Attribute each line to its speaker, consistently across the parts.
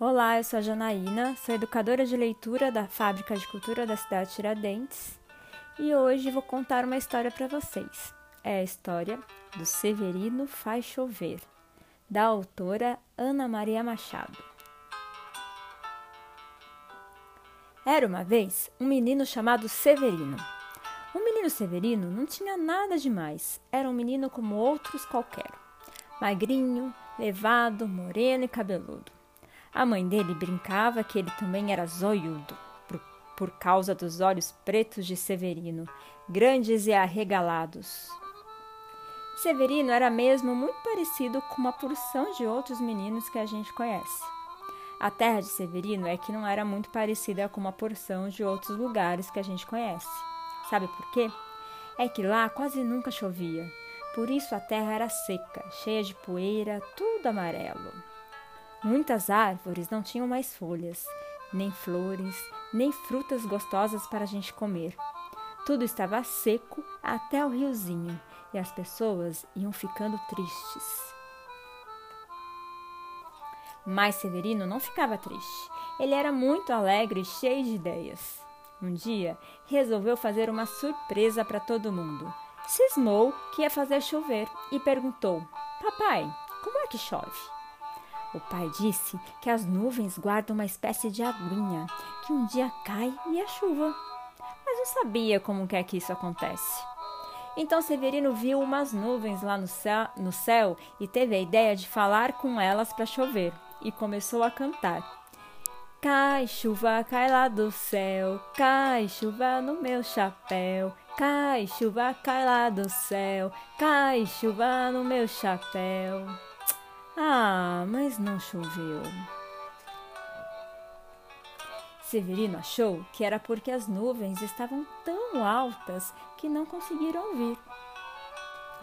Speaker 1: Olá, eu sou a Janaína, sou educadora de leitura da Fábrica de Cultura da cidade de Tiradentes e hoje vou contar uma história para vocês. É a história do Severino Faz Chover, da autora Ana Maria Machado. Era uma vez um menino chamado Severino. O menino Severino não tinha nada demais, era um menino como outros qualquer. Magrinho, levado, moreno e cabeludo. A mãe dele brincava que ele também era zoiudo, por, por causa dos olhos pretos de Severino, grandes e arregalados. Severino era mesmo muito parecido com uma porção de outros meninos que a gente conhece. A terra de Severino é que não era muito parecida com uma porção de outros lugares que a gente conhece. Sabe por quê? É que lá quase nunca chovia. Por isso a terra era seca, cheia de poeira, tudo amarelo. Muitas árvores não tinham mais folhas, nem flores, nem frutas gostosas para a gente comer. Tudo estava seco até o riozinho e as pessoas iam ficando tristes. Mas Severino não ficava triste. Ele era muito alegre e cheio de ideias. Um dia, resolveu fazer uma surpresa para todo mundo. Cismou que ia fazer chover e perguntou: Papai, como é que chove? O pai disse que as nuvens guardam uma espécie de aguinha que um dia cai e é chuva. Mas não sabia como é que isso acontece. Então Severino viu umas nuvens lá no céu, no céu e teve a ideia de falar com elas para chover e começou a cantar. Cai chuva, cai lá do céu, cai chuva no meu chapéu, cai chuva, cai lá do céu, cai chuva no meu chapéu. Ah, mas não choveu. Severino achou que era porque as nuvens estavam tão altas que não conseguiram ouvir.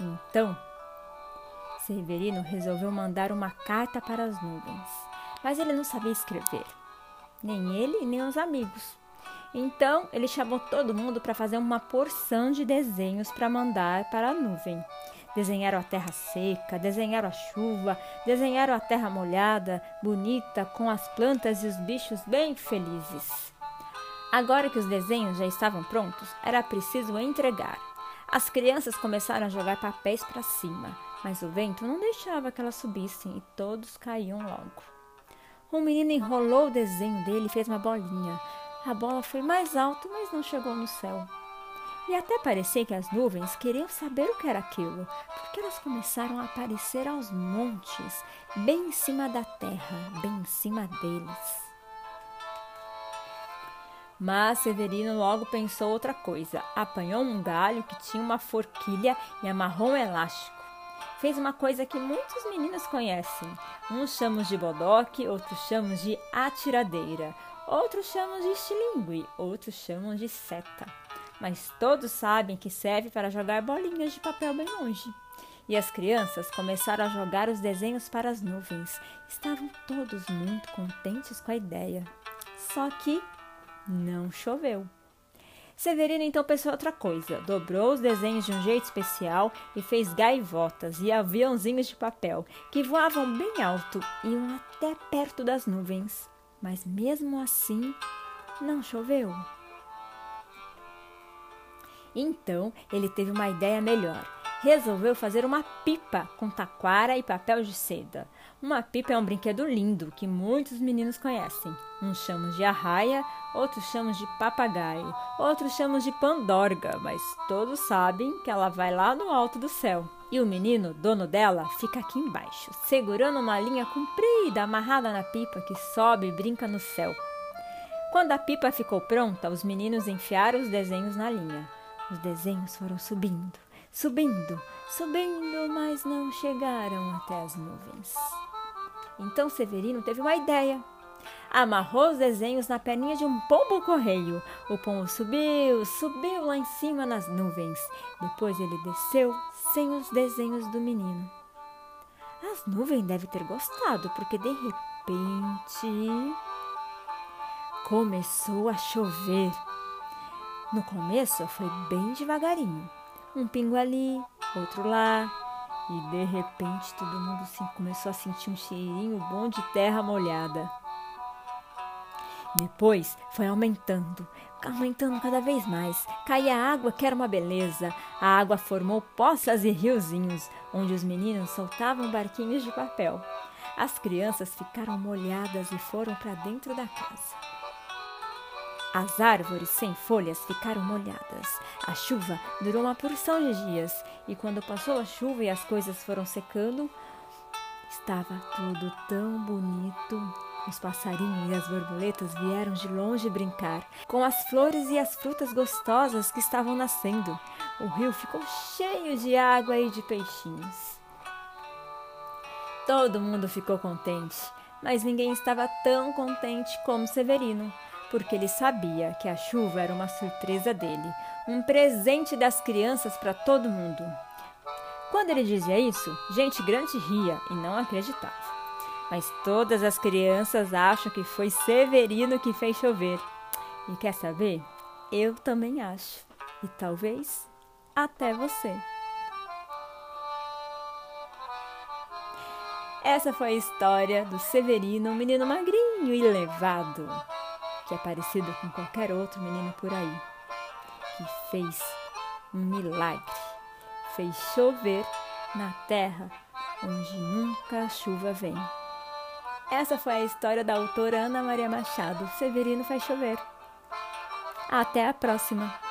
Speaker 1: Então, Severino resolveu mandar uma carta para as nuvens, mas ele não sabia escrever, nem ele nem os amigos. Então, ele chamou todo mundo para fazer uma porção de desenhos para mandar para a nuvem. Desenharam a terra seca, desenharam a chuva, desenharam a terra molhada, bonita, com as plantas e os bichos bem felizes. Agora que os desenhos já estavam prontos, era preciso entregar. As crianças começaram a jogar papéis para cima, mas o vento não deixava que elas subissem e todos caíam logo. O menino enrolou o desenho dele e fez uma bolinha. A bola foi mais alto, mas não chegou no céu. E até parecia que as nuvens queriam saber o que era aquilo, porque elas começaram a aparecer aos montes, bem em cima da terra, bem em cima deles. Mas Severino logo pensou outra coisa. Apanhou um galho que tinha uma forquilha e amarrou um elástico. Fez uma coisa que muitos meninos conhecem. Uns chamam de bodoque, outros chamam de atiradeira, outros chamam de estilingue, outros chamam de seta mas todos sabem que serve para jogar bolinhas de papel bem longe. E as crianças começaram a jogar os desenhos para as nuvens. Estavam todos muito contentes com a ideia. Só que não choveu. Severino então pensou outra coisa. Dobrou os desenhos de um jeito especial e fez gaivotas e aviãozinhos de papel que voavam bem alto e iam até perto das nuvens. Mas mesmo assim, não choveu. Então ele teve uma ideia melhor. Resolveu fazer uma pipa com taquara e papel de seda. Uma pipa é um brinquedo lindo que muitos meninos conhecem. Uns chamam de arraia, outros chamam de papagaio, outros chamam de pandorga, mas todos sabem que ela vai lá no alto do céu. E o menino, dono dela, fica aqui embaixo, segurando uma linha comprida amarrada na pipa que sobe e brinca no céu. Quando a pipa ficou pronta, os meninos enfiaram os desenhos na linha. Os desenhos foram subindo, subindo, subindo, mas não chegaram até as nuvens. Então Severino teve uma ideia. Amarrou os desenhos na perninha de um pombo-correio. O pombo subiu, subiu lá em cima nas nuvens. Depois ele desceu sem os desenhos do menino. As nuvens devem ter gostado, porque de repente começou a chover. No começo foi bem devagarinho. Um pingo ali, outro lá. E de repente todo mundo começou a sentir um cheirinho bom de terra molhada. Depois foi aumentando, aumentando cada vez mais. Caía água que era uma beleza. A água formou poças e riozinhos, onde os meninos soltavam barquinhos de papel. As crianças ficaram molhadas e foram para dentro da casa. As árvores sem folhas ficaram molhadas. A chuva durou uma porção de dias, e quando passou a chuva e as coisas foram secando, estava tudo tão bonito. Os passarinhos e as borboletas vieram de longe brincar com as flores e as frutas gostosas que estavam nascendo. O rio ficou cheio de água e de peixinhos. Todo mundo ficou contente, mas ninguém estava tão contente como Severino porque ele sabia que a chuva era uma surpresa dele, um presente das crianças para todo mundo. Quando ele dizia isso, gente grande ria e não acreditava. Mas todas as crianças acham que foi Severino que fez chover. E quer saber? Eu também acho. E talvez até você. Essa foi a história do Severino, um menino magrinho e levado que é parecido com qualquer outro menino por aí, que fez um milagre, fez chover na terra onde nunca a chuva vem. Essa foi a história da autora Ana Maria Machado. Severino faz chover. Até a próxima!